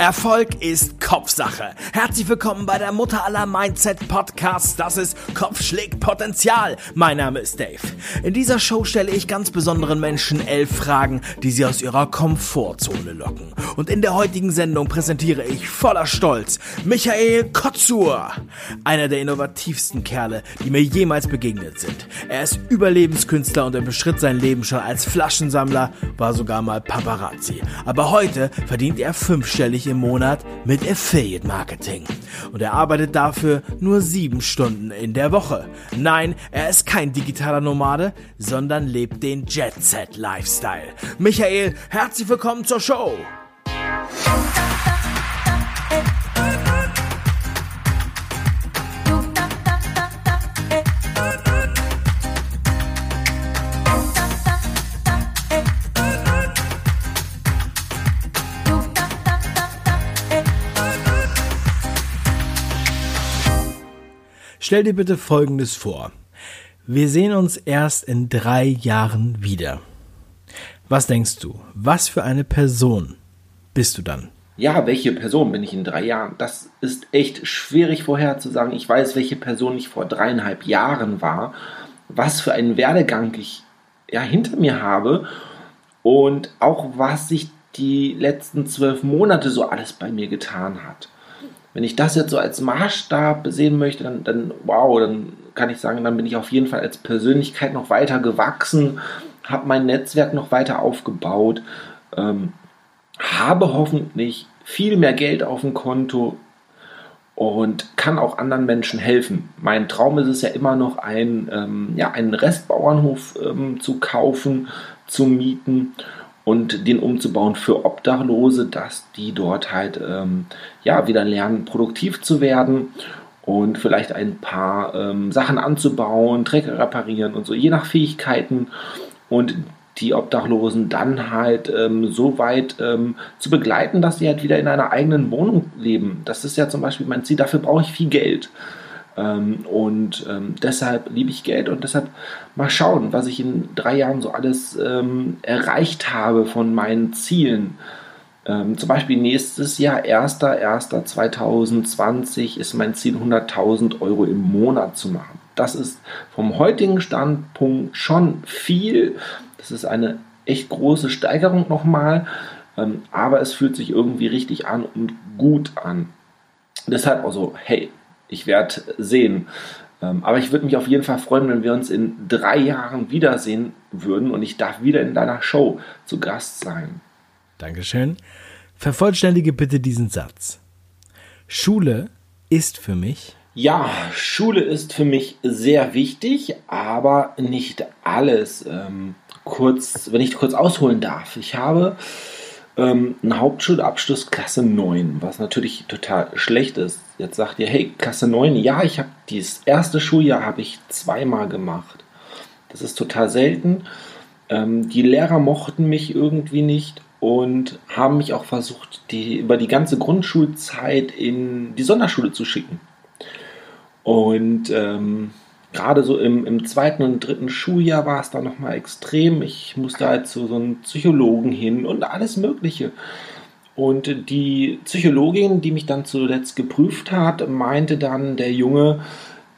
Erfolg ist Kopfsache. Herzlich willkommen bei der Mutter aller Mindset Podcasts. Das ist Kopf schlägt Potenzial. Mein Name ist Dave. In dieser Show stelle ich ganz besonderen Menschen elf Fragen, die sie aus ihrer Komfortzone locken. Und in der heutigen Sendung präsentiere ich voller Stolz Michael Kotzur. Einer der innovativsten Kerle, die mir jemals begegnet sind. Er ist Überlebenskünstler und er beschritt sein Leben schon als Flaschensammler, war sogar mal Paparazzi. Aber heute verdient er fünfstellig im Monat mit Affiliate Marketing. Und er arbeitet dafür nur sieben Stunden in der Woche. Nein, er ist kein digitaler Nomade, sondern lebt den Jet Set Lifestyle. Michael, herzlich willkommen zur Show. Stell dir bitte Folgendes vor. Wir sehen uns erst in drei Jahren wieder. Was denkst du? Was für eine Person bist du dann? Ja, welche Person bin ich in drei Jahren? Das ist echt schwierig vorherzusagen. Ich weiß, welche Person ich vor dreieinhalb Jahren war, was für einen Werdegang ich ja, hinter mir habe und auch was sich die letzten zwölf Monate so alles bei mir getan hat wenn ich das jetzt so als Maßstab sehen möchte, dann, dann wow, dann kann ich sagen, dann bin ich auf jeden Fall als Persönlichkeit noch weiter gewachsen, habe mein Netzwerk noch weiter aufgebaut, ähm, habe hoffentlich viel mehr Geld auf dem Konto und kann auch anderen Menschen helfen. Mein Traum ist es ja immer noch, ein, ähm, ja, einen Restbauernhof ähm, zu kaufen, zu mieten und den umzubauen für Obdachlose, dass die dort halt ähm, ja wieder lernen, produktiv zu werden und vielleicht ein paar ähm, Sachen anzubauen, Trecker reparieren und so, je nach Fähigkeiten und die Obdachlosen dann halt ähm, so weit ähm, zu begleiten, dass sie halt wieder in einer eigenen Wohnung leben. Das ist ja zum Beispiel mein Ziel. Dafür brauche ich viel Geld. Ähm, und ähm, deshalb liebe ich Geld und deshalb mal schauen, was ich in drei Jahren so alles ähm, erreicht habe von meinen Zielen. Zum Beispiel nächstes Jahr, 1.1.2020, ist mein Ziel, 100.000 Euro im Monat zu machen. Das ist vom heutigen Standpunkt schon viel. Das ist eine echt große Steigerung nochmal, aber es fühlt sich irgendwie richtig an und gut an. Deshalb also, hey, ich werde sehen. Ähm, aber ich würde mich auf jeden Fall freuen, wenn wir uns in drei Jahren wiedersehen würden und ich darf wieder in deiner Show zu Gast sein. Dankeschön. Vervollständige bitte diesen Satz. Schule ist für mich. Ja, Schule ist für mich sehr wichtig, aber nicht alles. Ähm, kurz, wenn ich kurz ausholen darf. Ich habe ähm, einen Hauptschulabschluss Klasse 9, was natürlich total schlecht ist. Jetzt sagt ihr, hey, Klasse 9, ja, ich habe dieses erste Schuljahr habe ich zweimal gemacht. Das ist total selten. Ähm, die Lehrer mochten mich irgendwie nicht und haben mich auch versucht, die, über die ganze Grundschulzeit in die Sonderschule zu schicken. Und ähm, gerade so im, im zweiten und dritten Schuljahr war es dann nochmal extrem. Ich musste halt zu so einem Psychologen hin und alles Mögliche. Und die Psychologin, die mich dann zuletzt geprüft hat, meinte dann, der Junge,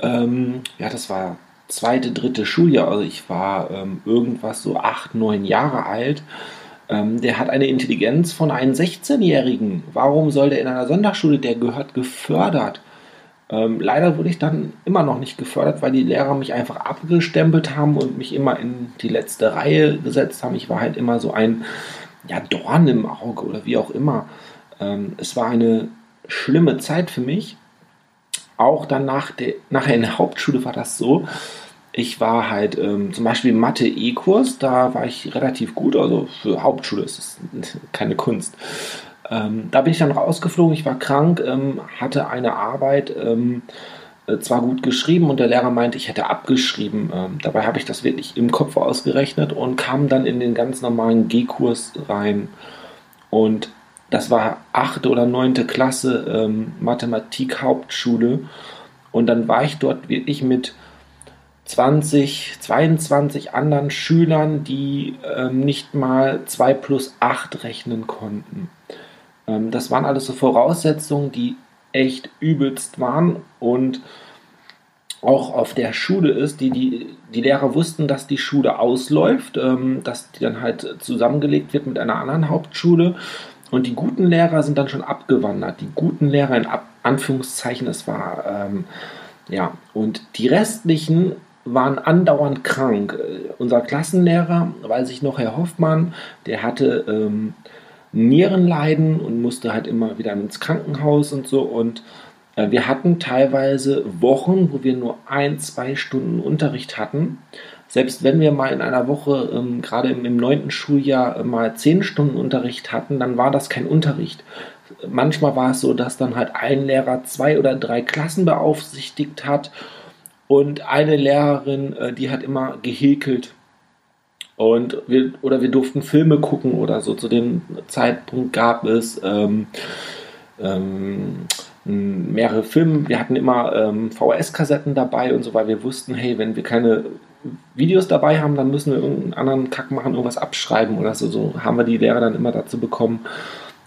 ähm, ja, das war zweite, dritte Schuljahr, also ich war ähm, irgendwas so acht, neun Jahre alt, ähm, der hat eine Intelligenz von einem 16-Jährigen. Warum soll der in einer Sonderschule, der gehört gefördert? Ähm, leider wurde ich dann immer noch nicht gefördert, weil die Lehrer mich einfach abgestempelt haben und mich immer in die letzte Reihe gesetzt haben. Ich war halt immer so ein ja, Dorn im Auge oder wie auch immer. Ähm, es war eine schlimme Zeit für mich. Auch dann nach der, nachher in der Hauptschule war das so. Ich war halt ähm, zum Beispiel Mathe-E-Kurs, da war ich relativ gut, also für Hauptschule ist es keine Kunst. Ähm, da bin ich dann rausgeflogen, ich war krank, ähm, hatte eine Arbeit ähm, äh, zwar gut geschrieben und der Lehrer meinte, ich hätte abgeschrieben. Ähm, dabei habe ich das wirklich im Kopf ausgerechnet und kam dann in den ganz normalen G-Kurs rein. Und das war achte oder neunte Klasse ähm, Mathematik Hauptschule. Und dann war ich dort wirklich mit 20, 22 anderen Schülern, die ähm, nicht mal 2 plus 8 rechnen konnten. Ähm, das waren alles so Voraussetzungen, die echt übelst waren und auch auf der Schule ist, die, die, die Lehrer wussten, dass die Schule ausläuft, ähm, dass die dann halt zusammengelegt wird mit einer anderen Hauptschule. Und die guten Lehrer sind dann schon abgewandert. Die guten Lehrer in Ab Anführungszeichen, es war, ähm, ja, und die restlichen waren andauernd krank. Äh, unser Klassenlehrer, weiß ich noch, Herr Hoffmann, der hatte ähm, Nierenleiden und musste halt immer wieder ins Krankenhaus und so. Und äh, wir hatten teilweise Wochen, wo wir nur ein, zwei Stunden Unterricht hatten. Selbst wenn wir mal in einer Woche, ähm, gerade im neunten Schuljahr, äh, mal zehn Stunden Unterricht hatten, dann war das kein Unterricht. Manchmal war es so, dass dann halt ein Lehrer zwei oder drei Klassen beaufsichtigt hat und eine Lehrerin, äh, die hat immer gehäkelt. Und wir, oder wir durften Filme gucken oder so. Zu dem Zeitpunkt gab es ähm, ähm, mehrere Filme. Wir hatten immer ähm, VHS-Kassetten dabei und so, weil wir wussten, hey, wenn wir keine Videos dabei haben, dann müssen wir irgendeinen anderen Kack machen, irgendwas abschreiben oder so. So haben wir die Lehrer dann immer dazu bekommen,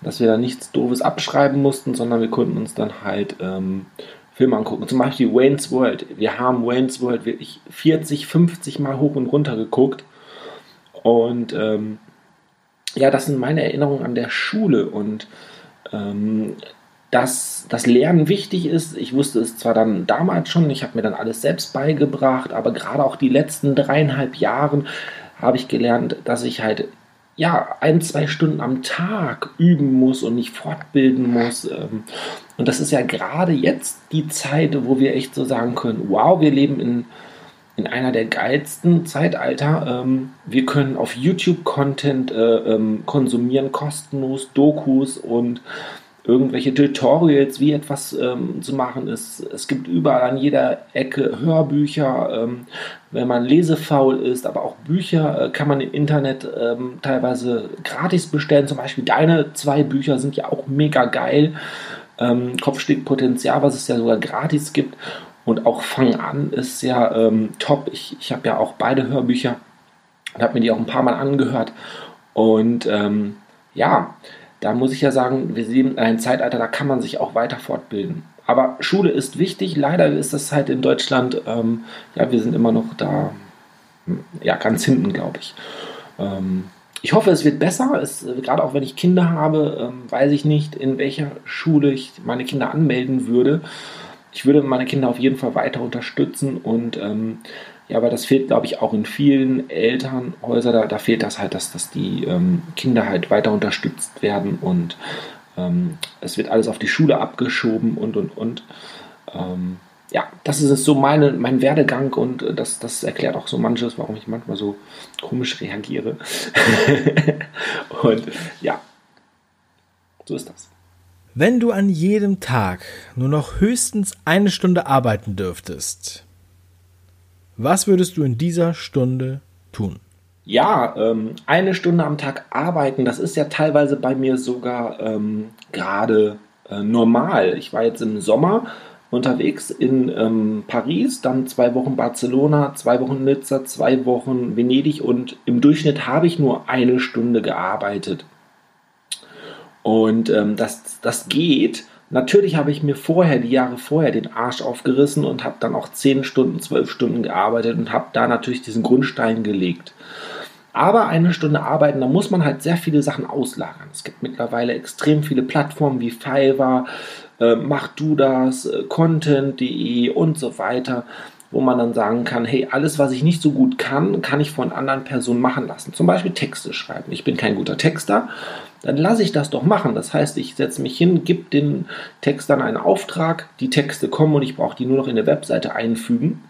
dass wir da nichts Doofes abschreiben mussten, sondern wir konnten uns dann halt ähm, Filme angucken. Zum Beispiel Wayne's World. Wir haben Wayne's World wirklich 40, 50 Mal hoch und runter geguckt. Und ähm, ja, das sind meine Erinnerungen an der Schule. Und ähm, dass das Lernen wichtig ist. Ich wusste es zwar dann damals schon, ich habe mir dann alles selbst beigebracht, aber gerade auch die letzten dreieinhalb Jahre habe ich gelernt, dass ich halt ja, ein, zwei Stunden am Tag üben muss und mich fortbilden muss. Ähm, und das ist ja gerade jetzt die Zeit, wo wir echt so sagen können, wow, wir leben in, in einer der geilsten Zeitalter. Ähm, wir können auf YouTube Content äh, ähm, konsumieren, kostenlos, Dokus und irgendwelche Tutorials, wie etwas ähm, zu machen ist. Es gibt überall an jeder Ecke Hörbücher, ähm, wenn man lesefaul ist, aber auch Bücher äh, kann man im Internet ähm, teilweise gratis bestellen. Zum Beispiel deine zwei Bücher sind ja auch mega geil. Ähm, Kopfstickpotenzial, was es ja sogar gratis gibt. Und auch Fang an ist ja ähm, top. Ich, ich habe ja auch beide Hörbücher und habe mir die auch ein paar Mal angehört. Und ähm, ja, da muss ich ja sagen, wir leben ein Zeitalter, da kann man sich auch weiter fortbilden. Aber Schule ist wichtig. Leider ist das halt in Deutschland, ähm, ja, wir sind immer noch da, ja, ganz hinten, glaube ich. Ähm, ich hoffe, es wird besser. Es, gerade auch wenn ich Kinder habe, ähm, weiß ich nicht, in welcher Schule ich meine Kinder anmelden würde. Ich würde meine Kinder auf jeden Fall weiter unterstützen und ähm, ja, aber das fehlt, glaube ich, auch in vielen Elternhäusern. Da, da fehlt das halt, dass, dass die ähm, Kinder halt weiter unterstützt werden und ähm, es wird alles auf die Schule abgeschoben und und und. Ähm, ja, das ist so meine, mein Werdegang und das, das erklärt auch so manches, warum ich manchmal so komisch reagiere. und ja, so ist das. Wenn du an jedem Tag nur noch höchstens eine Stunde arbeiten dürftest, was würdest du in dieser Stunde tun? Ja, ähm, eine Stunde am Tag arbeiten, das ist ja teilweise bei mir sogar ähm, gerade äh, normal. Ich war jetzt im Sommer unterwegs in ähm, Paris, dann zwei Wochen Barcelona, zwei Wochen Nizza, zwei Wochen Venedig und im Durchschnitt habe ich nur eine Stunde gearbeitet. Und ähm, das, das geht Natürlich habe ich mir vorher, die Jahre vorher, den Arsch aufgerissen und habe dann auch 10 Stunden, 12 Stunden gearbeitet und habe da natürlich diesen Grundstein gelegt. Aber eine Stunde arbeiten, da muss man halt sehr viele Sachen auslagern. Es gibt mittlerweile extrem viele Plattformen wie Fiverr, äh, Mach du das, äh, Content.de und so weiter, wo man dann sagen kann, hey, alles, was ich nicht so gut kann, kann ich von anderen Personen machen lassen. Zum Beispiel Texte schreiben. Ich bin kein guter Texter, dann lasse ich das doch machen. Das heißt, ich setze mich hin, gebe den Textern einen Auftrag, die Texte kommen und ich brauche die nur noch in der Webseite einfügen.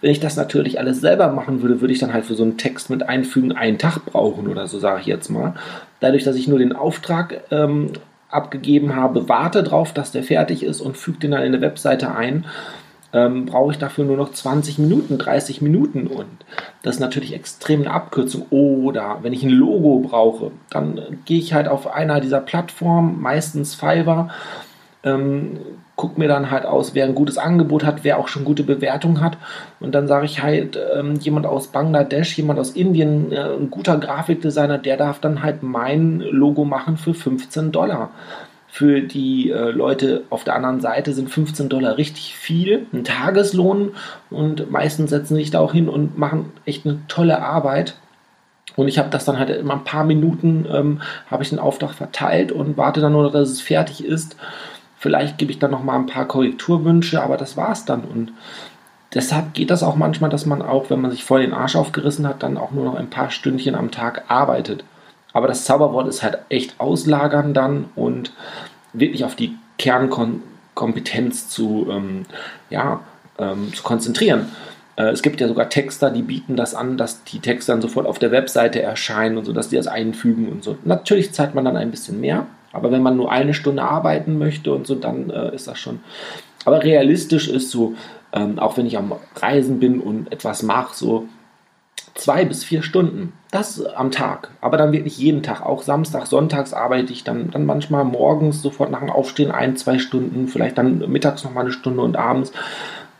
Wenn ich das natürlich alles selber machen würde, würde ich dann halt für so einen Text mit einfügen einen Tag brauchen oder so, sage ich jetzt mal. Dadurch, dass ich nur den Auftrag ähm, abgegeben habe, warte drauf, dass der fertig ist und füge den dann in der Webseite ein ähm, brauche ich dafür nur noch 20 Minuten, 30 Minuten und das ist natürlich extrem eine Abkürzung. Oder wenn ich ein Logo brauche, dann äh, gehe ich halt auf einer dieser Plattformen, meistens Fiverr, ähm, gucke mir dann halt aus, wer ein gutes Angebot hat, wer auch schon gute Bewertungen hat. Und dann sage ich halt, ähm, jemand aus Bangladesch, jemand aus Indien, äh, ein guter Grafikdesigner, der darf dann halt mein Logo machen für 15 Dollar. Für die äh, Leute auf der anderen Seite sind 15 Dollar richtig viel, ein Tageslohn und meistens setzen sich da auch hin und machen echt eine tolle Arbeit. Und ich habe das dann halt immer ein paar Minuten, ähm, habe ich den Auftrag verteilt und warte dann nur, dass es fertig ist. Vielleicht gebe ich dann noch mal ein paar Korrekturwünsche, aber das war's dann. Und deshalb geht das auch manchmal, dass man auch, wenn man sich voll den Arsch aufgerissen hat, dann auch nur noch ein paar Stündchen am Tag arbeitet. Aber das Zauberwort ist halt echt auslagern dann und wirklich auf die Kernkompetenz zu, ähm, ja, ähm, zu konzentrieren. Äh, es gibt ja sogar Texter, die bieten das an, dass die Texte dann sofort auf der Webseite erscheinen und so, dass die das einfügen und so. Natürlich zahlt man dann ein bisschen mehr, aber wenn man nur eine Stunde arbeiten möchte und so, dann äh, ist das schon. Aber realistisch ist so, ähm, auch wenn ich am Reisen bin und etwas mache, so zwei bis vier Stunden. Das am Tag. Aber dann wirklich jeden Tag. Auch Samstag, Sonntags arbeite ich dann, dann manchmal morgens sofort nach dem Aufstehen ein, zwei Stunden, vielleicht dann mittags nochmal eine Stunde und abends.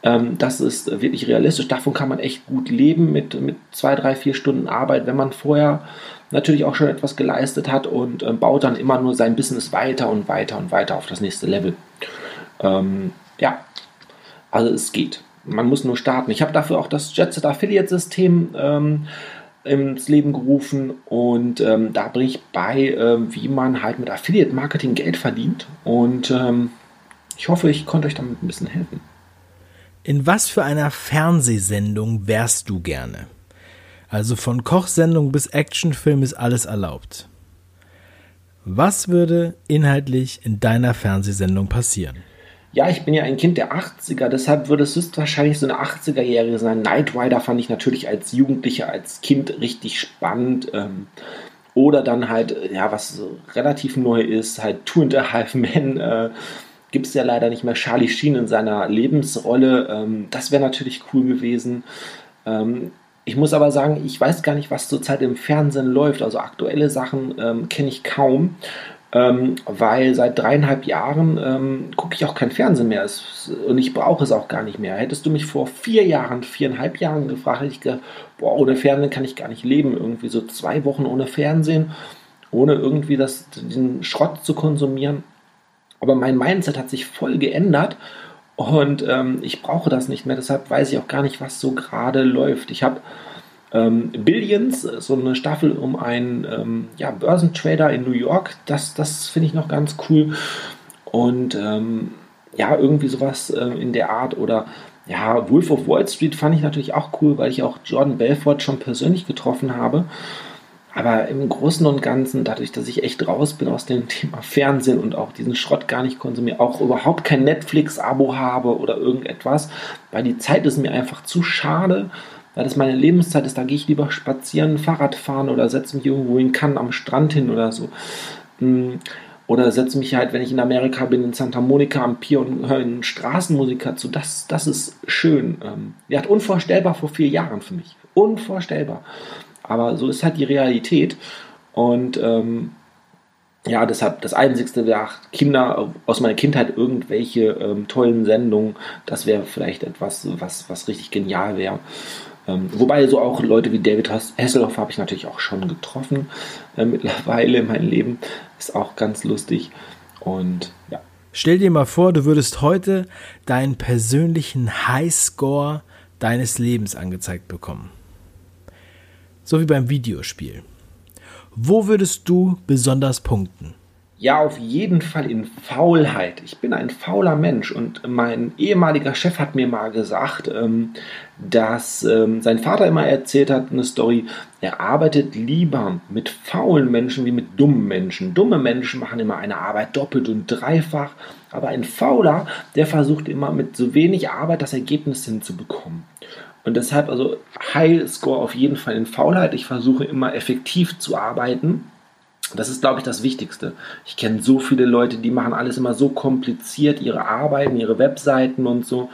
Ähm, das ist wirklich realistisch. Davon kann man echt gut leben mit, mit zwei, drei, vier Stunden Arbeit, wenn man vorher natürlich auch schon etwas geleistet hat und äh, baut dann immer nur sein Business weiter und weiter und weiter auf das nächste Level. Ähm, ja, also es geht. Man muss nur starten. Ich habe dafür auch das Jetset Affiliate System ähm, ins Leben gerufen und ähm, da bringe ich bei, äh, wie man halt mit Affiliate Marketing Geld verdient und ähm, ich hoffe, ich konnte euch damit ein bisschen helfen. In was für einer Fernsehsendung wärst du gerne? Also von Kochsendung bis Actionfilm ist alles erlaubt. Was würde inhaltlich in deiner Fernsehsendung passieren? Ja, ich bin ja ein Kind der 80er, deshalb würde es höchstwahrscheinlich so eine 80er-Jährige sein. Knight Rider fand ich natürlich als Jugendlicher, als Kind richtig spannend. Ähm, oder dann halt, ja, was relativ neu ist, halt Two and a Half Men. Äh, Gibt es ja leider nicht mehr Charlie Sheen in seiner Lebensrolle. Ähm, das wäre natürlich cool gewesen. Ähm, ich muss aber sagen, ich weiß gar nicht, was zurzeit im Fernsehen läuft. Also aktuelle Sachen ähm, kenne ich kaum ähm, weil seit dreieinhalb Jahren ähm, gucke ich auch kein Fernsehen mehr es, und ich brauche es auch gar nicht mehr. Hättest du mich vor vier Jahren, viereinhalb Jahren gefragt, hätte ich gedacht, boah, ohne Fernsehen kann ich gar nicht leben. Irgendwie so zwei Wochen ohne Fernsehen, ohne irgendwie das, den Schrott zu konsumieren. Aber mein Mindset hat sich voll geändert und ähm, ich brauche das nicht mehr. Deshalb weiß ich auch gar nicht, was so gerade läuft. Ich habe ähm, Billions, so eine Staffel um einen ähm, ja, Börsentrader in New York, das, das finde ich noch ganz cool. Und ähm, ja, irgendwie sowas äh, in der Art oder ja, Wolf of Wall Street fand ich natürlich auch cool, weil ich auch Jordan Belfort schon persönlich getroffen habe. Aber im Großen und Ganzen, dadurch, dass ich echt raus bin aus dem Thema Fernsehen und auch diesen Schrott gar nicht konsumiere, auch überhaupt kein Netflix-Abo habe oder irgendetwas, weil die Zeit ist mir einfach zu schade, weil das meine Lebenszeit ist, da gehe ich lieber spazieren, Fahrrad fahren oder setze mich irgendwo in Cannes am Strand hin oder so. Mm, oder setze mich halt, wenn ich in Amerika bin, in Santa Monica am Pier und höre einen Straßenmusiker zu. Das, das ist schön. Ähm, ja, unvorstellbar vor vier Jahren für mich. Unvorstellbar. Aber so ist halt die Realität. Und ähm, ja, deshalb das Einzigste wäre Kinder aus meiner Kindheit irgendwelche ähm, tollen Sendungen. Das wäre vielleicht etwas, was, was richtig genial wäre. Ähm, wobei so auch Leute wie David Hasselhoff habe ich natürlich auch schon getroffen äh, mittlerweile in meinem Leben. Ist auch ganz lustig. Und ja. Stell dir mal vor, du würdest heute deinen persönlichen Highscore deines Lebens angezeigt bekommen. So wie beim Videospiel. Wo würdest du besonders punkten? Ja, auf jeden Fall in Faulheit. Ich bin ein fauler Mensch und mein ehemaliger Chef hat mir mal gesagt, ähm, dass ähm, sein Vater immer erzählt hat, eine Story, er arbeitet lieber mit faulen Menschen wie mit dummen Menschen. Dumme Menschen machen immer eine Arbeit doppelt und dreifach, aber ein Fauler, der versucht immer mit so wenig Arbeit das Ergebnis hinzubekommen. Und deshalb also High Score auf jeden Fall in Faulheit. Ich versuche immer effektiv zu arbeiten das ist, glaube ich, das Wichtigste. Ich kenne so viele Leute, die machen alles immer so kompliziert, ihre Arbeiten, ihre Webseiten und so.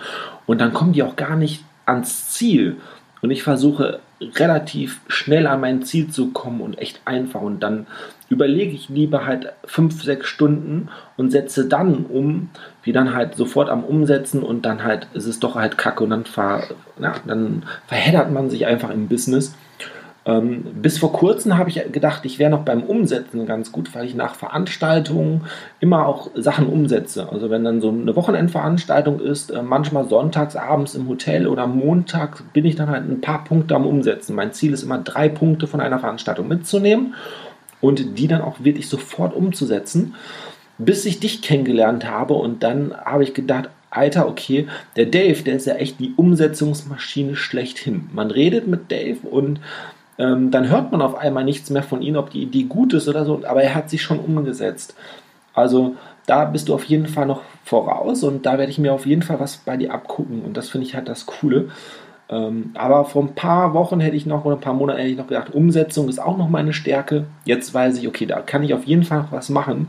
Und dann kommen die auch gar nicht ans Ziel. Und ich versuche relativ schnell an mein Ziel zu kommen und echt einfach. Und dann überlege ich lieber halt fünf, sechs Stunden und setze dann um, wie dann halt sofort am Umsetzen und dann halt ist es doch halt kacke und dann, ver, ja, dann verheddert man sich einfach im Business. Ähm, bis vor kurzem habe ich gedacht, ich wäre noch beim Umsetzen ganz gut, weil ich nach Veranstaltungen immer auch Sachen umsetze. Also wenn dann so eine Wochenendveranstaltung ist, äh, manchmal sonntags abends im Hotel oder montags bin ich dann halt ein paar Punkte am Umsetzen. Mein Ziel ist immer drei Punkte von einer Veranstaltung mitzunehmen und die dann auch wirklich sofort umzusetzen, bis ich dich kennengelernt habe und dann habe ich gedacht, Alter, okay, der Dave, der ist ja echt die Umsetzungsmaschine schlechthin. Man redet mit Dave und ähm, dann hört man auf einmal nichts mehr von ihm, ob die Idee gut ist oder so, aber er hat sich schon umgesetzt. Also da bist du auf jeden Fall noch voraus und da werde ich mir auf jeden Fall was bei dir abgucken und das finde ich halt das Coole. Ähm, aber vor ein paar Wochen hätte ich noch oder ein paar Monaten hätte ich noch gedacht, Umsetzung ist auch noch meine Stärke. Jetzt weiß ich, okay, da kann ich auf jeden Fall noch was machen.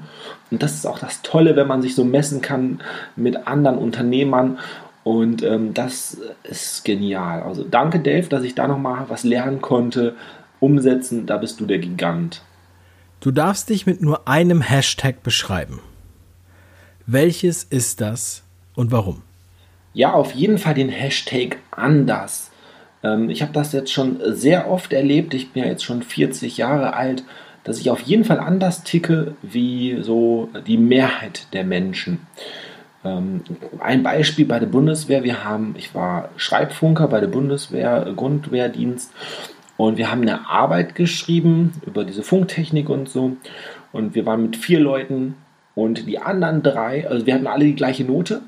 Und das ist auch das Tolle, wenn man sich so messen kann mit anderen Unternehmern und ähm, das ist genial. Also danke, Dave, dass ich da nochmal was lernen konnte. Umsetzen, da bist du der Gigant. Du darfst dich mit nur einem Hashtag beschreiben. Welches ist das und warum? Ja, auf jeden Fall den Hashtag anders. Ähm, ich habe das jetzt schon sehr oft erlebt. Ich bin ja jetzt schon 40 Jahre alt, dass ich auf jeden Fall anders ticke wie so die Mehrheit der Menschen. Ähm, ein Beispiel bei der Bundeswehr, wir haben, ich war Schreibfunker bei der Bundeswehr, Grundwehrdienst. Und wir haben eine Arbeit geschrieben über diese Funktechnik und so. Und wir waren mit vier Leuten und die anderen drei, also wir hatten alle die gleiche Note,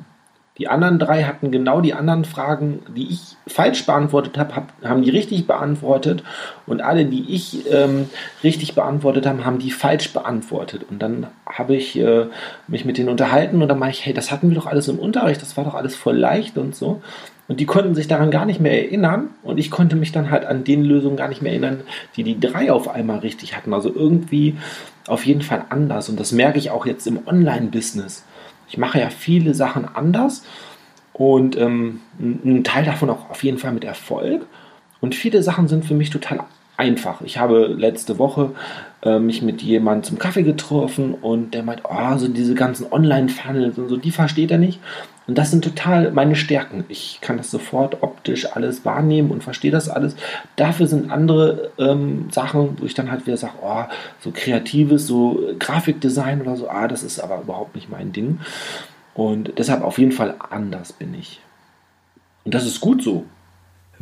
die anderen drei hatten genau die anderen Fragen, die ich falsch beantwortet habe, hab, haben die richtig beantwortet. Und alle, die ich ähm, richtig beantwortet habe, haben die falsch beantwortet. Und dann habe ich äh, mich mit denen unterhalten und dann meine ich, hey, das hatten wir doch alles im Unterricht, das war doch alles voll leicht und so. Und die konnten sich daran gar nicht mehr erinnern. Und ich konnte mich dann halt an den Lösungen gar nicht mehr erinnern, die die drei auf einmal richtig hatten. Also irgendwie auf jeden Fall anders. Und das merke ich auch jetzt im Online-Business ich mache ja viele Sachen anders und ähm, ein Teil davon auch auf jeden Fall mit Erfolg. Und viele Sachen sind für mich total einfach. Ich habe letzte Woche äh, mich mit jemandem zum Kaffee getroffen und der meint, oh, so diese ganzen Online-Funnels und so, die versteht er nicht. Und das sind total meine Stärken. Ich kann das sofort optisch alles wahrnehmen und verstehe das alles. Dafür sind andere ähm, Sachen, wo ich dann halt wieder sage, oh, so kreatives, so Grafikdesign oder so, ah, das ist aber überhaupt nicht mein Ding. Und deshalb auf jeden Fall anders bin ich. Und das ist gut so.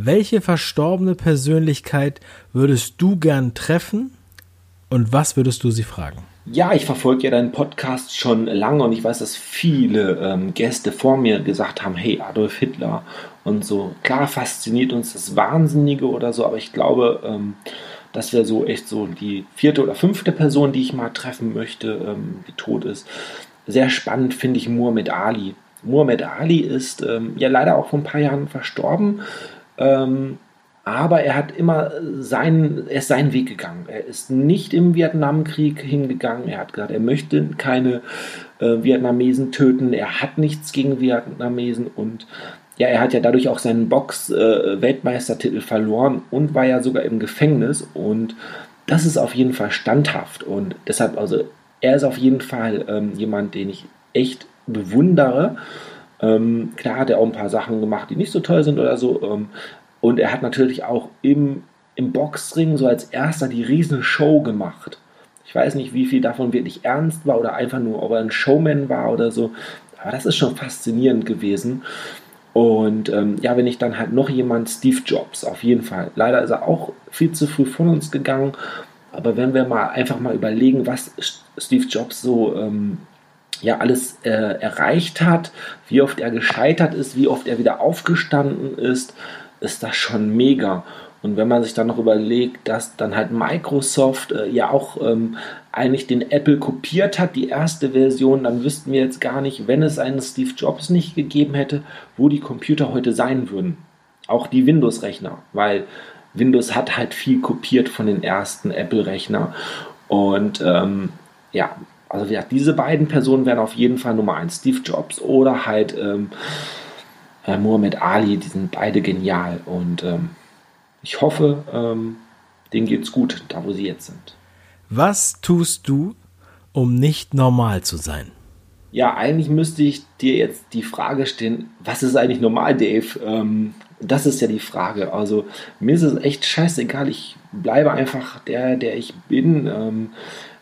Welche verstorbene Persönlichkeit würdest du gern treffen und was würdest du sie fragen? Ja, ich verfolge ja deinen Podcast schon lange und ich weiß, dass viele ähm, Gäste vor mir gesagt haben, hey, Adolf Hitler und so. Klar fasziniert uns das Wahnsinnige oder so, aber ich glaube, ähm, das wäre so echt so die vierte oder fünfte Person, die ich mal treffen möchte, ähm, die tot ist. Sehr spannend finde ich Muhammad Ali. Muhammad Ali ist ähm, ja leider auch vor ein paar Jahren verstorben. Ähm, aber er hat immer seinen, er ist seinen Weg gegangen. Er ist nicht im Vietnamkrieg hingegangen. Er hat gesagt, er möchte keine äh, Vietnamesen töten. Er hat nichts gegen Vietnamesen und ja, er hat ja dadurch auch seinen Box-Weltmeistertitel äh, verloren und war ja sogar im Gefängnis. Und das ist auf jeden Fall standhaft. Und deshalb, also, er ist auf jeden Fall ähm, jemand, den ich echt bewundere. Ähm, klar hat er auch ein paar Sachen gemacht, die nicht so toll sind oder so. Ähm, und er hat natürlich auch im, im Boxring so als erster die riesen Show gemacht. Ich weiß nicht, wie viel davon wirklich ernst war oder einfach nur, ob er ein Showman war oder so. Aber das ist schon faszinierend gewesen. Und ähm, ja, wenn ich dann halt noch jemand, Steve Jobs, auf jeden Fall. Leider ist er auch viel zu früh von uns gegangen. Aber wenn wir mal einfach mal überlegen, was Steve Jobs so ähm, ja alles äh, erreicht hat, wie oft er gescheitert ist, wie oft er wieder aufgestanden ist, ist das schon mega. Und wenn man sich dann noch überlegt, dass dann halt Microsoft äh, ja auch ähm, eigentlich den Apple kopiert hat, die erste Version, dann wüssten wir jetzt gar nicht, wenn es einen Steve Jobs nicht gegeben hätte, wo die Computer heute sein würden. Auch die Windows-Rechner, weil Windows hat halt viel kopiert von den ersten Apple-Rechner. Und ähm, ja, also ja, diese beiden Personen wären auf jeden Fall Nummer eins, Steve Jobs oder halt ähm, äh, Muhammad Ali, die sind beide genial und ähm, ich hoffe, ähm, denen geht's gut, da wo sie jetzt sind. Was tust du, um nicht normal zu sein? Ja, eigentlich müsste ich dir jetzt die Frage stellen, was ist eigentlich normal, Dave? Ähm, das ist ja die Frage. Also mir ist es echt scheißegal. Ich bleibe einfach der, der ich bin. Ähm,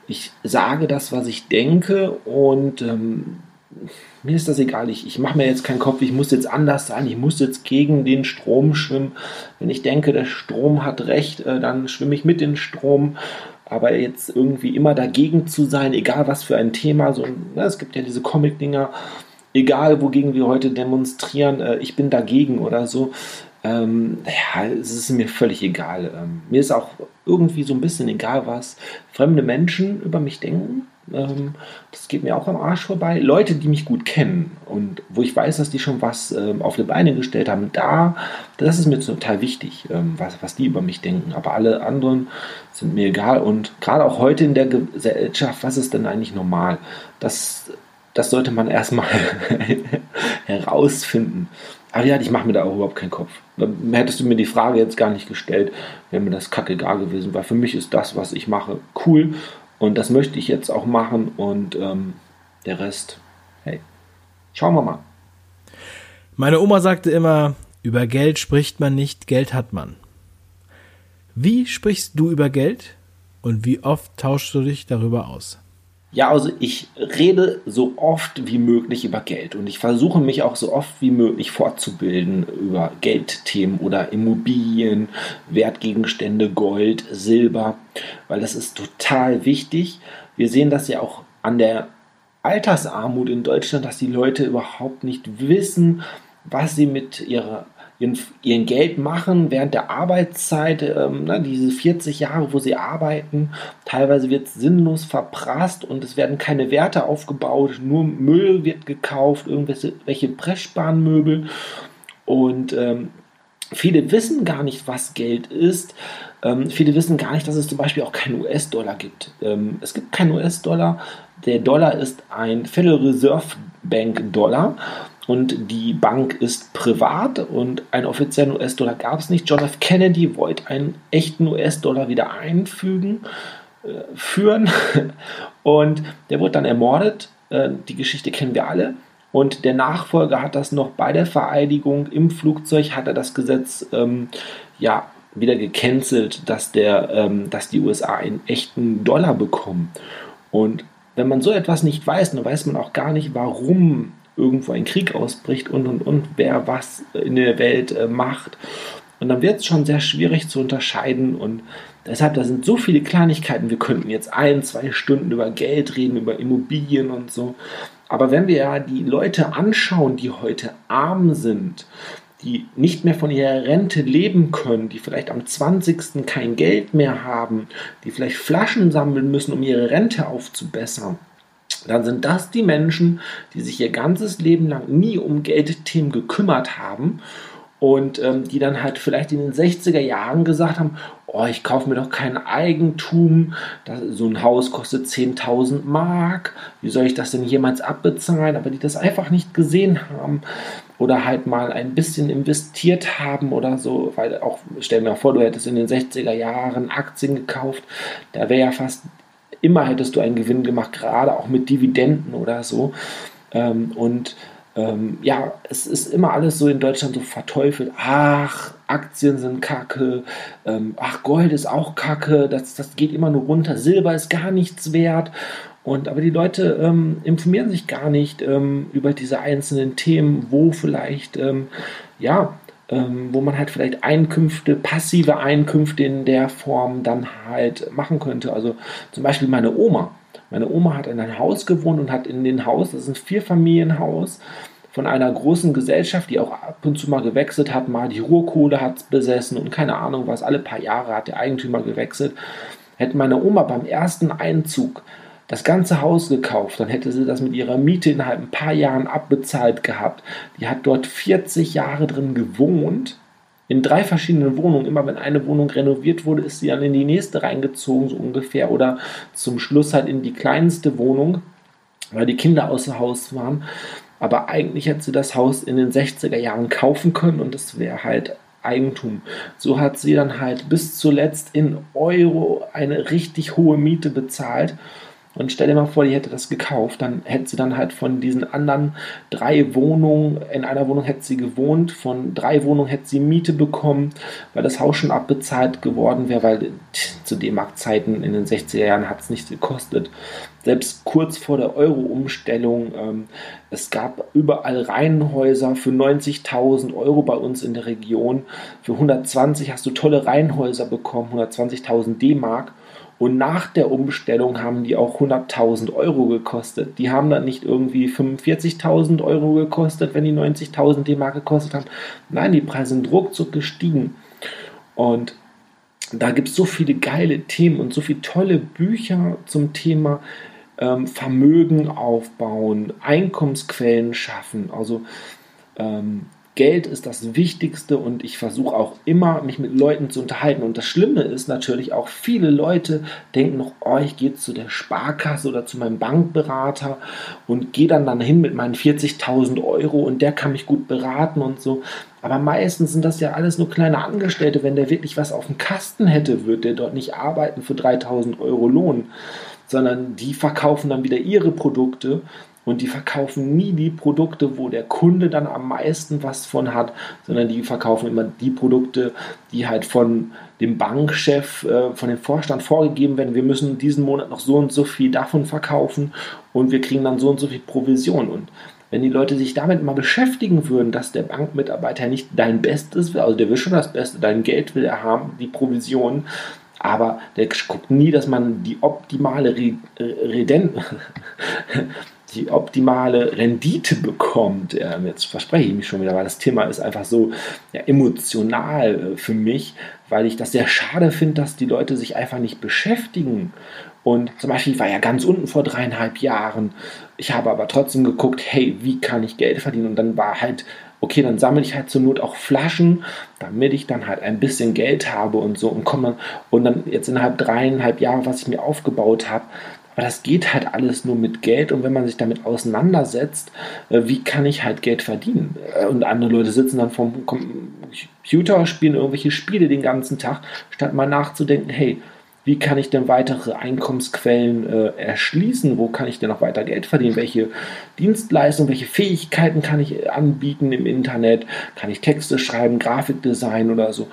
ich sage das, was ich denke und ähm, mir ist das egal. Ich, ich mache mir jetzt keinen Kopf, ich muss jetzt anders sein, ich muss jetzt gegen den Strom schwimmen. Wenn ich denke, der Strom hat recht, äh, dann schwimme ich mit dem Strom. Aber jetzt irgendwie immer dagegen zu sein, egal was für ein Thema, so, ne, es gibt ja diese Comic-Dinger, egal wogegen wir heute demonstrieren, äh, ich bin dagegen oder so. Ähm, ja, es ist mir völlig egal. Ähm, mir ist auch irgendwie so ein bisschen egal, was fremde Menschen über mich denken. Ähm, das geht mir auch am Arsch vorbei. Leute, die mich gut kennen und wo ich weiß, dass die schon was ähm, auf die Beine gestellt haben, da, das ist mir total wichtig, ähm, was, was die über mich denken. Aber alle anderen sind mir egal. Und gerade auch heute in der Gesellschaft, was ist denn eigentlich normal? Das, das sollte man erstmal herausfinden. Aber ja, ich mache mir da auch überhaupt keinen Kopf. Hättest du mir die Frage jetzt gar nicht gestellt, wäre mir das kacke gar gewesen, weil für mich ist das, was ich mache, cool und das möchte ich jetzt auch machen und ähm, der Rest, hey, schauen wir mal. Meine Oma sagte immer, über Geld spricht man nicht, Geld hat man. Wie sprichst du über Geld und wie oft tauschst du dich darüber aus? Ja, also ich rede so oft wie möglich über Geld und ich versuche mich auch so oft wie möglich fortzubilden über Geldthemen oder Immobilien, Wertgegenstände, Gold, Silber, weil das ist total wichtig. Wir sehen das ja auch an der Altersarmut in Deutschland, dass die Leute überhaupt nicht wissen, was sie mit ihrer ihren, ihren Geld machen während der Arbeitszeit, ähm, ne, diese 40 Jahre, wo sie arbeiten. Teilweise wird es sinnlos verprasst und es werden keine Werte aufgebaut, nur Müll wird gekauft, irgendwelche Pressspanmöbel. Und ähm, viele wissen gar nicht, was Geld ist. Ähm, viele wissen gar nicht, dass es zum Beispiel auch keinen US-Dollar gibt. Ähm, es gibt keinen US-Dollar. Der Dollar ist ein Federal Reserve Bank Dollar und die Bank ist privat und einen offiziellen US-Dollar gab es nicht. John F. Kennedy wollte einen echten US-Dollar wieder einfügen, äh, führen und der wurde dann ermordet. Äh, die Geschichte kennen wir alle. Und der Nachfolger hat das noch bei der Vereidigung im Flugzeug, hat er das Gesetz ähm, ja, wieder gecancelt, dass, der, ähm, dass die USA einen echten Dollar bekommen. Und wenn man so etwas nicht weiß, dann weiß man auch gar nicht, warum irgendwo ein Krieg ausbricht und und und, wer was in der Welt äh, macht. Und dann wird es schon sehr schwierig zu unterscheiden und deshalb, da sind so viele Kleinigkeiten. Wir könnten jetzt ein, zwei Stunden über Geld reden, über Immobilien und so. Aber wenn wir ja die Leute anschauen, die heute arm sind, die nicht mehr von ihrer Rente leben können, die vielleicht am 20. kein Geld mehr haben, die vielleicht Flaschen sammeln müssen, um ihre Rente aufzubessern, dann sind das die Menschen, die sich ihr ganzes Leben lang nie um Geldthemen gekümmert haben und ähm, die dann halt vielleicht in den 60er Jahren gesagt haben, oh, ich kaufe mir doch kein Eigentum, das, so ein Haus kostet 10.000 Mark, wie soll ich das denn jemals abbezahlen, aber die das einfach nicht gesehen haben oder halt mal ein bisschen investiert haben oder so, weil auch, stell mir vor, du hättest in den 60er Jahren Aktien gekauft, da wäre ja fast immer hättest du einen Gewinn gemacht, gerade auch mit Dividenden oder so. Ähm, und ähm, ja, es ist immer alles so in Deutschland so verteufelt. Ach, Aktien sind kacke. Ähm, ach, Gold ist auch kacke. Das, das geht immer nur runter. Silber ist gar nichts wert. Und aber die Leute ähm, informieren sich gar nicht ähm, über diese einzelnen Themen, wo vielleicht ähm, ja ähm, wo man halt vielleicht Einkünfte, passive Einkünfte in der Form dann halt machen könnte. Also zum Beispiel meine Oma. Meine Oma hat in einem Haus gewohnt und hat in dem Haus, das ist ein Vierfamilienhaus, von einer großen Gesellschaft, die auch ab und zu mal gewechselt hat, mal die Ruhrkohle hat besessen und keine Ahnung was, alle paar Jahre hat der Eigentümer gewechselt, hätte meine Oma beim ersten Einzug das ganze Haus gekauft, dann hätte sie das mit ihrer Miete innerhalb ein paar Jahren abbezahlt gehabt. Die hat dort 40 Jahre drin gewohnt, in drei verschiedenen Wohnungen. Immer wenn eine Wohnung renoviert wurde, ist sie dann in die nächste reingezogen, so ungefähr, oder zum Schluss halt in die kleinste Wohnung, weil die Kinder außer Haus waren. Aber eigentlich hätte sie das Haus in den 60er Jahren kaufen können und es wäre halt Eigentum. So hat sie dann halt bis zuletzt in Euro eine richtig hohe Miete bezahlt Und stell dir mal vor, die hätte das gekauft, dann hätte sie dann halt von diesen anderen drei Wohnungen, in einer Wohnung hätte sie gewohnt, von drei Wohnungen hätte sie Miete bekommen, weil das Haus schon abbezahlt geworden wäre, weil zu D-Mark-Zeiten in den 60er Jahren hat es nicht gekostet. Selbst kurz vor der Euro-Umstellung, ähm, es gab überall Reihenhäuser für 90.000 Euro bei uns in der Region. Für 120 hast du tolle Reihenhäuser bekommen, 120.000 D-Mark. Und nach der Umstellung haben die auch 100.000 Euro gekostet. Die haben dann nicht irgendwie 45.000 Euro gekostet, wenn die 90.000 D-Mark gekostet haben. Nein, die Preise sind ruckzuck gestiegen. Und da gibt es so viele geile Themen und so viele tolle Bücher zum Thema ähm, Vermögen aufbauen, Einkommensquellen schaffen. Also ähm, Geld ist das Wichtigste und ich versuche auch immer, mich mit Leuten zu unterhalten. Und das Schlimme ist natürlich auch, viele Leute denken noch, oh, ich gehe zu der Sparkasse oder zu meinem Bankberater und gehe dann dann hin mit meinen 40.000 Euro und der kann mich gut beraten und so. Aber meistens sind das ja alles nur kleine Angestellte. Wenn der wirklich was auf dem Kasten hätte, würde der dort nicht arbeiten für 3.000 Euro Lohn sondern die verkaufen dann wieder ihre Produkte und die verkaufen nie die Produkte, wo der Kunde dann am meisten was von hat, sondern die verkaufen immer die Produkte, die halt von dem Bankchef, äh, von dem Vorstand vorgegeben werden. Wir müssen diesen Monat noch so und so viel davon verkaufen und wir kriegen dann so und so viel Provision. Und wenn die Leute sich damit mal beschäftigen würden, dass der Bankmitarbeiter nicht dein Bestes will, also der will schon das Beste, dein Geld will er haben, die Provision, aber der guckt nie, dass man die optimale Reden die optimale Rendite bekommt. Jetzt verspreche ich mich schon wieder, weil das Thema ist einfach so ja, emotional äh, für mich, weil ich das sehr schade finde, dass die Leute sich einfach nicht beschäftigen. Und zum Beispiel, ich war ja ganz unten vor dreieinhalb Jahren. Ich habe aber trotzdem geguckt, hey, wie kann ich Geld verdienen? Und dann war halt okay, dann sammle ich halt zur Not auch Flaschen, damit ich dann halt ein bisschen Geld habe und so und komme und dann jetzt innerhalb dreieinhalb Jahre, was ich mir aufgebaut habe, aber das geht halt alles nur mit Geld und wenn man sich damit auseinandersetzt, äh, wie kann ich halt Geld verdienen? Äh, und andere Leute sitzen dann vom Computer, spielen irgendwelche Spiele den ganzen Tag, statt mal nachzudenken, hey, wie kann ich denn weitere Einkommensquellen äh, erschließen? Wo kann ich denn noch weiter Geld verdienen? Welche Dienstleistungen, welche Fähigkeiten kann ich anbieten im Internet? Kann ich Texte schreiben, Grafikdesign oder so?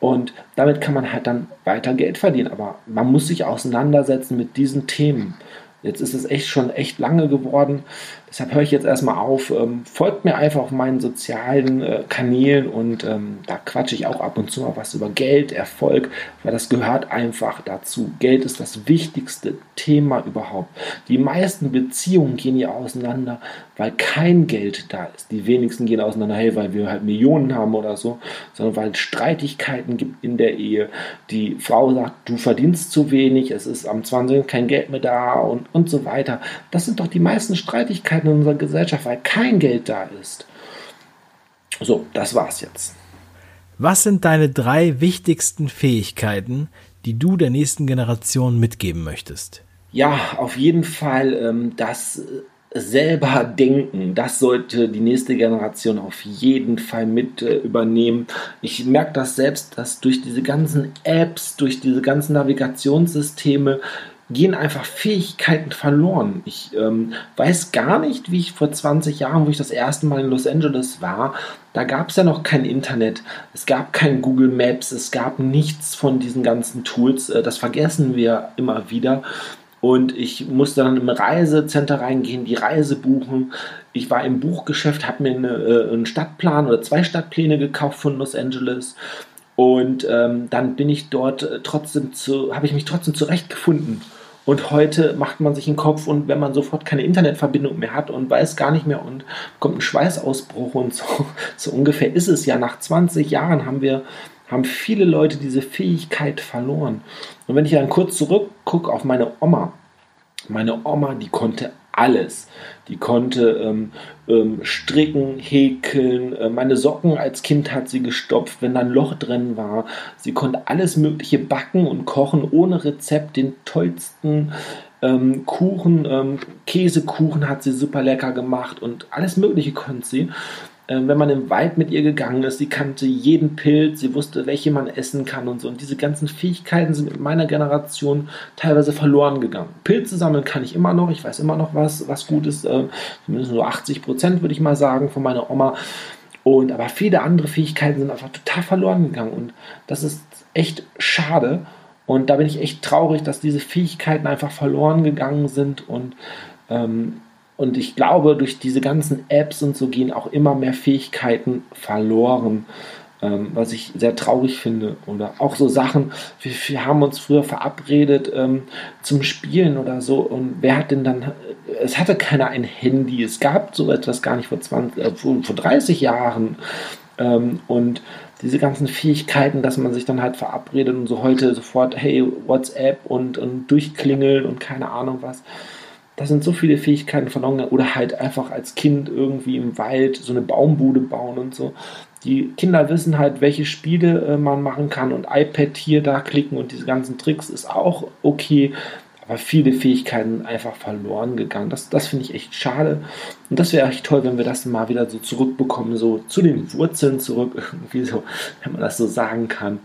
Und damit kann man halt dann weiter Geld verdienen. Aber man muss sich auseinandersetzen mit diesen Themen. Jetzt ist es echt schon echt lange geworden. Deshalb höre ich jetzt erstmal auf. Ähm, folgt mir einfach auf meinen sozialen äh, Kanälen und ähm, da quatsche ich auch ab und zu mal was über Geld, Erfolg, weil das gehört einfach dazu. Geld ist das wichtigste Thema überhaupt. Die meisten Beziehungen gehen ja auseinander, weil kein Geld da ist. Die wenigsten gehen auseinander, hey, weil wir halt Millionen haben oder so, sondern weil es Streitigkeiten gibt in der Ehe. Die Frau sagt, du verdienst zu wenig, es ist am 20. kein Geld mehr da und, und so weiter. Das sind doch die meisten Streitigkeiten Schwierigkeiten in unserer Gesellschaft, weil kein Geld da ist. So, das war's jetzt. Was sind deine drei wichtigsten Fähigkeiten, die du der nächsten Generation mitgeben möchtest? Ja, auf jeden Fall ähm, das äh, selber denken, das sollte die nächste Generation auf jeden Fall mit äh, übernehmen. Ich merke das selbst, dass durch diese ganzen Apps, durch diese ganzen Navigationssysteme gehen einfach Fähigkeiten verloren. Ich ähm, weiß gar nicht, wie ich vor 20 Jahren, wo ich das erste Mal in Los Angeles war, da gab es ja noch kein Internet, es gab kein Google Maps, es gab nichts von diesen ganzen Tools. Äh, das vergessen wir immer wieder. Und ich musste dann im Reisecenter reingehen, die Reise buchen. Ich war im Buchgeschäft, habe mir eine, äh, einen Stadtplan oder zwei Stadtpläne gekauft von Los Angeles. Und ähm, dann bin ich dort äh, trotzdem zu, habe ich mich trotzdem zurechtgefunden. Und heute macht man sich einen Kopf und wenn man sofort keine Internetverbindung mehr hat und weiß gar nicht mehr und kommt ein Schweißausbruch und so, so ungefähr ist es ja. Nach 20 Jahren haben wir, haben viele Leute diese Fähigkeit verloren. Und wenn ich dann kurz zurückgucke auf meine Oma, meine Oma, die konnte alles. Die konnte ähm, ähm, stricken, häkeln. Äh, meine Socken als Kind hat sie gestopft, wenn da ein Loch drin war. Sie konnte alles Mögliche backen und kochen ohne Rezept. Den tollsten ähm, Kuchen, ähm, Käsekuchen hat sie super lecker gemacht und alles Mögliche konnte sie. Äh, wenn man im Wald mit ihr gegangen ist, sie kannte jeden Pilz, sie wusste, welche man essen kann und so. Und diese ganzen Fähigkeiten sind mit meiner Generation teilweise verloren gegangen. Pilze sammeln kann ich immer noch, ich weiß immer noch was, was gut ist, äh, zumindest so 80 Prozent würde ich mal sagen von meiner Oma. Und aber viele andere Fähigkeiten sind einfach total verloren gegangen und das ist echt schade. Und da bin ich echt traurig, dass diese Fähigkeiten einfach verloren gegangen sind und ähm, und ich glaube, durch diese ganzen Apps und so gehen auch immer mehr Fähigkeiten verloren, ähm, was ich sehr traurig finde. Oder auch so Sachen, wir, wir haben uns früher verabredet ähm, zum Spielen oder so. Und wer hat denn dann, es hatte keiner ein Handy, es gab so etwas gar nicht vor, 20, äh, vor, vor 30 Jahren. Ähm, und diese ganzen Fähigkeiten, dass man sich dann halt verabredet und so heute sofort, hey, WhatsApp und, und durchklingeln und keine Ahnung was da sind so viele Fähigkeiten verloren oder halt einfach als Kind irgendwie im Wald so eine Baumbude bauen und so. Die Kinder wissen halt, welche Spiele äh, man machen kann und iPad hier, da klicken und diese ganzen Tricks ist auch okay. Aber viele Fähigkeiten einfach verloren gegangen. Das, das finde ich echt schade. Und das wäre echt toll, wenn wir das mal wieder so zurückbekommen, so zu den Wurzeln zurück, irgendwie so, wenn man das so sagen kann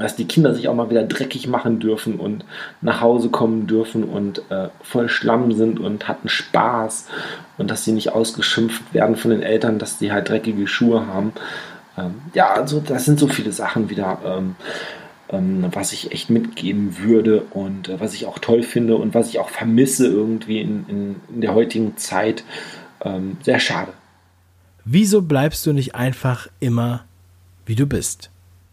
dass die Kinder sich auch mal wieder dreckig machen dürfen und nach Hause kommen dürfen und äh, voll Schlamm sind und hatten Spaß und dass sie nicht ausgeschimpft werden von den Eltern, dass sie halt dreckige Schuhe haben. Ähm, ja, also das sind so viele Sachen wieder, ähm, ähm, was ich echt mitgeben würde und äh, was ich auch toll finde und was ich auch vermisse irgendwie in, in, in der heutigen Zeit. Ähm, sehr schade. Wieso bleibst du nicht einfach immer, wie du bist?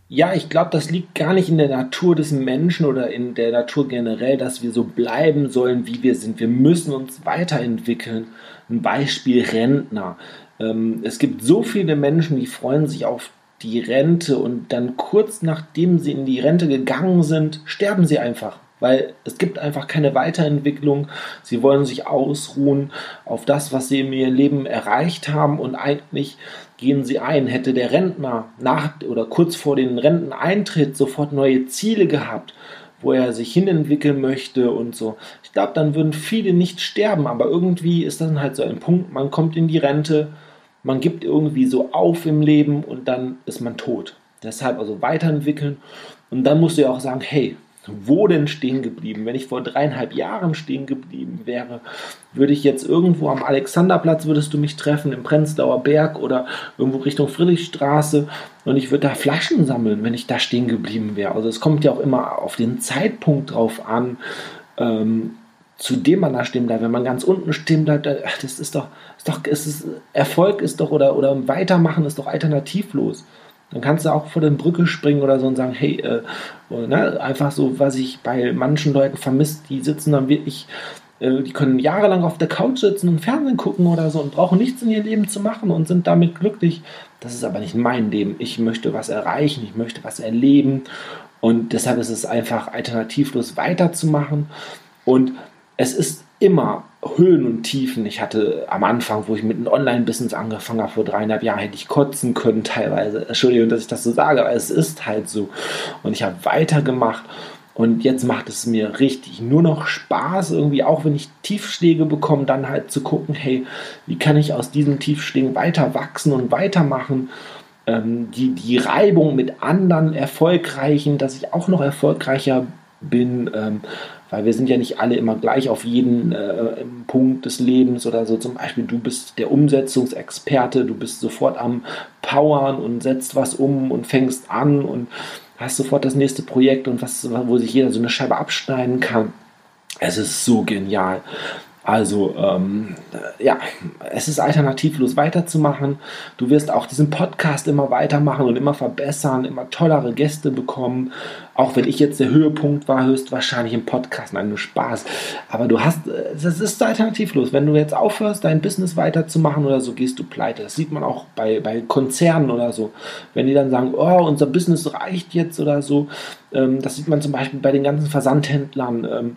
Ja, ich glaube, das liegt gar nicht in der Natur des Menschen oder in der Natur generell, dass wir so bleiben sollen, wie wir sind. Wir müssen uns weiterentwickeln. Ein Beispiel Rentner. Ähm, es gibt so viele Menschen, die freuen sich auf die Rente und dann kurz nachdem sie in die Rente gegangen sind, sterben sie einfach weil es gibt einfach keine Weiterentwicklung. Sie wollen sich ausruhen auf das, was sie in ihrem Leben erreicht haben und eigentlich gehen sie ein. Hätte der Rentner nach oder kurz vor dem Renteneintritt sofort neue Ziele gehabt, wo er sich hinentwickeln möchte und so. Ich glaube, dann würden viele nicht sterben, aber irgendwie ist dann halt so ein Punkt, man kommt in die Rente, man gibt irgendwie so auf im Leben und dann ist man tot. Deshalb also weiterentwickeln und dann musst du ja auch sagen, hey, wo denn stehen geblieben? Wenn ich vor dreieinhalb Jahren stehen geblieben wäre, würde ich jetzt irgendwo am Alexanderplatz, würdest du mich treffen, im Prenzlauer Berg oder irgendwo Richtung Friedrichstraße und ich würde da Flaschen sammeln, wenn ich da stehen geblieben wäre. Also es kommt ja auch immer auf den Zeitpunkt drauf an, ähm, zu dem man da stehen bleibt. Wenn man ganz unten stehen bleibt, das ist doch, ist doch, ist, Erfolg ist doch oder, oder Weitermachen ist doch alternativlos. Dann kannst du auch vor der Brücke springen oder so und sagen, hey, äh, ne, einfach so, was ich bei manchen Leuten vermisst, die sitzen dann wirklich, äh, die können jahrelang auf der Couch sitzen und Fernsehen gucken oder so und brauchen nichts in ihr Leben zu machen und sind damit glücklich. Das ist aber nicht mein Leben. Ich möchte was erreichen, ich möchte was erleben und deshalb ist es einfach alternativlos weiterzumachen und es ist immer Höhen und Tiefen. Ich hatte am Anfang, wo ich mit einem Online-Business angefangen habe, vor dreieinhalb Jahren, hätte ich kotzen können teilweise. Entschuldigung, dass ich das so sage, aber es ist halt so. Und ich habe weitergemacht und jetzt macht es mir richtig nur noch Spaß, irgendwie, auch wenn ich Tiefschläge bekomme, dann halt zu gucken, hey, wie kann ich aus diesen Tiefschlägen weiter wachsen und weitermachen. Ähm, die, die Reibung mit anderen Erfolgreichen, dass ich auch noch erfolgreicher bin. Ähm, weil wir sind ja nicht alle immer gleich auf jeden äh, Punkt des Lebens oder so. Zum Beispiel, du bist der Umsetzungsexperte, du bist sofort am Powern und setzt was um und fängst an und hast sofort das nächste Projekt und was, wo sich jeder so eine Scheibe abschneiden kann. Es ist so genial. Also ähm, ja, es ist alternativlos weiterzumachen. Du wirst auch diesen Podcast immer weitermachen und immer verbessern, immer tollere Gäste bekommen. Auch wenn ich jetzt der Höhepunkt war, höchstwahrscheinlich im Podcast. Nein, nur Spaß. Aber du hast, es ist alternativlos. Wenn du jetzt aufhörst, dein Business weiterzumachen oder so, gehst du pleite. Das sieht man auch bei, bei Konzernen oder so. Wenn die dann sagen, oh, unser Business reicht jetzt oder so. Ähm, das sieht man zum Beispiel bei den ganzen Versandhändlern. Ähm,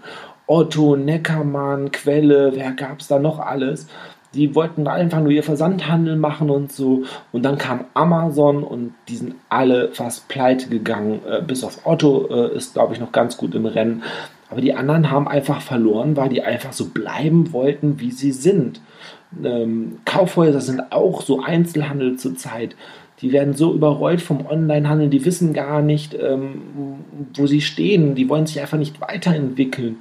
Otto, Neckermann, Quelle, wer gab es da noch alles? Die wollten einfach nur ihr Versandhandel machen und so. Und dann kam Amazon und die sind alle fast pleite gegangen. Äh, bis auf Otto äh, ist, glaube ich, noch ganz gut im Rennen. Aber die anderen haben einfach verloren, weil die einfach so bleiben wollten, wie sie sind. Ähm, Kaufhäuser sind auch so Einzelhandel zurzeit. Die werden so überrollt vom Onlinehandel, die wissen gar nicht, ähm, wo sie stehen. Die wollen sich einfach nicht weiterentwickeln.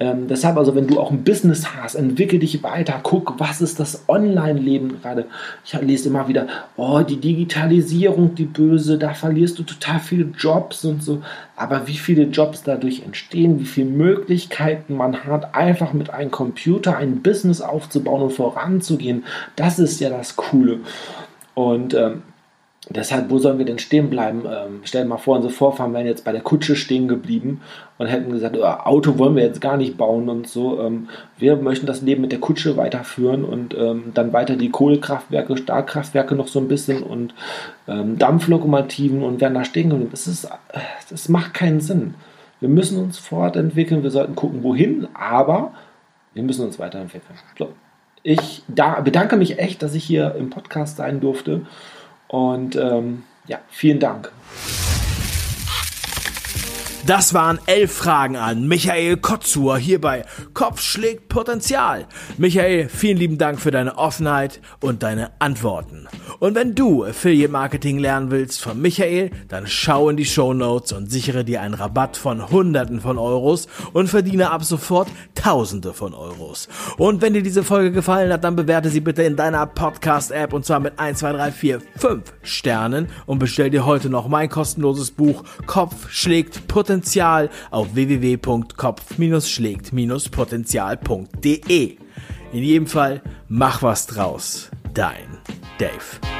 Ähm, deshalb also, wenn du auch ein Business hast, entwickel dich weiter, guck, was ist das Online-Leben gerade. Ich lese immer wieder, oh, die Digitalisierung, die böse, da verlierst du total viele Jobs und so. Aber wie viele Jobs dadurch entstehen, wie viele Möglichkeiten man hat, einfach mit einem Computer ein Business aufzubauen und voranzugehen, das ist ja das Coole. Und ähm, Deshalb, wo sollen wir denn stehen bleiben? Ähm, stell dir mal vor, unsere Vorfahren wären jetzt bei der Kutsche stehen geblieben und hätten gesagt, oh, Auto wollen wir jetzt gar nicht bauen und so. Ähm, wir möchten das Leben mit der Kutsche weiterführen und ähm, dann weiter die Kohlekraftwerke, Stahlkraftwerke noch so ein bisschen und ähm, Dampflokomotiven und werden da stehen geblieben. Das, ist, das macht keinen Sinn. Wir müssen uns fortentwickeln, wir sollten gucken, wohin, aber wir müssen uns weiterentwickeln. So. Ich da, bedanke mich echt, dass ich hier im Podcast sein durfte. Und ähm, ja, vielen Dank. Das waren elf Fragen an Michael Kotzur hier bei Kopf schlägt Potenzial. Michael, vielen lieben Dank für deine Offenheit und deine Antworten. Und wenn du Affiliate Marketing lernen willst von Michael, dann schau in die Show Notes und sichere dir einen Rabatt von Hunderten von Euros und verdiene ab sofort Tausende von Euros. Und wenn dir diese Folge gefallen hat, dann bewerte sie bitte in deiner Podcast-App und zwar mit 1, 2, 3, 4, 5 Sternen und bestell dir heute noch mein kostenloses Buch Kopf schlägt Potenzial auf www.kopf-schlägt-potenzial.de. In jedem Fall, mach was draus. Dein Dave.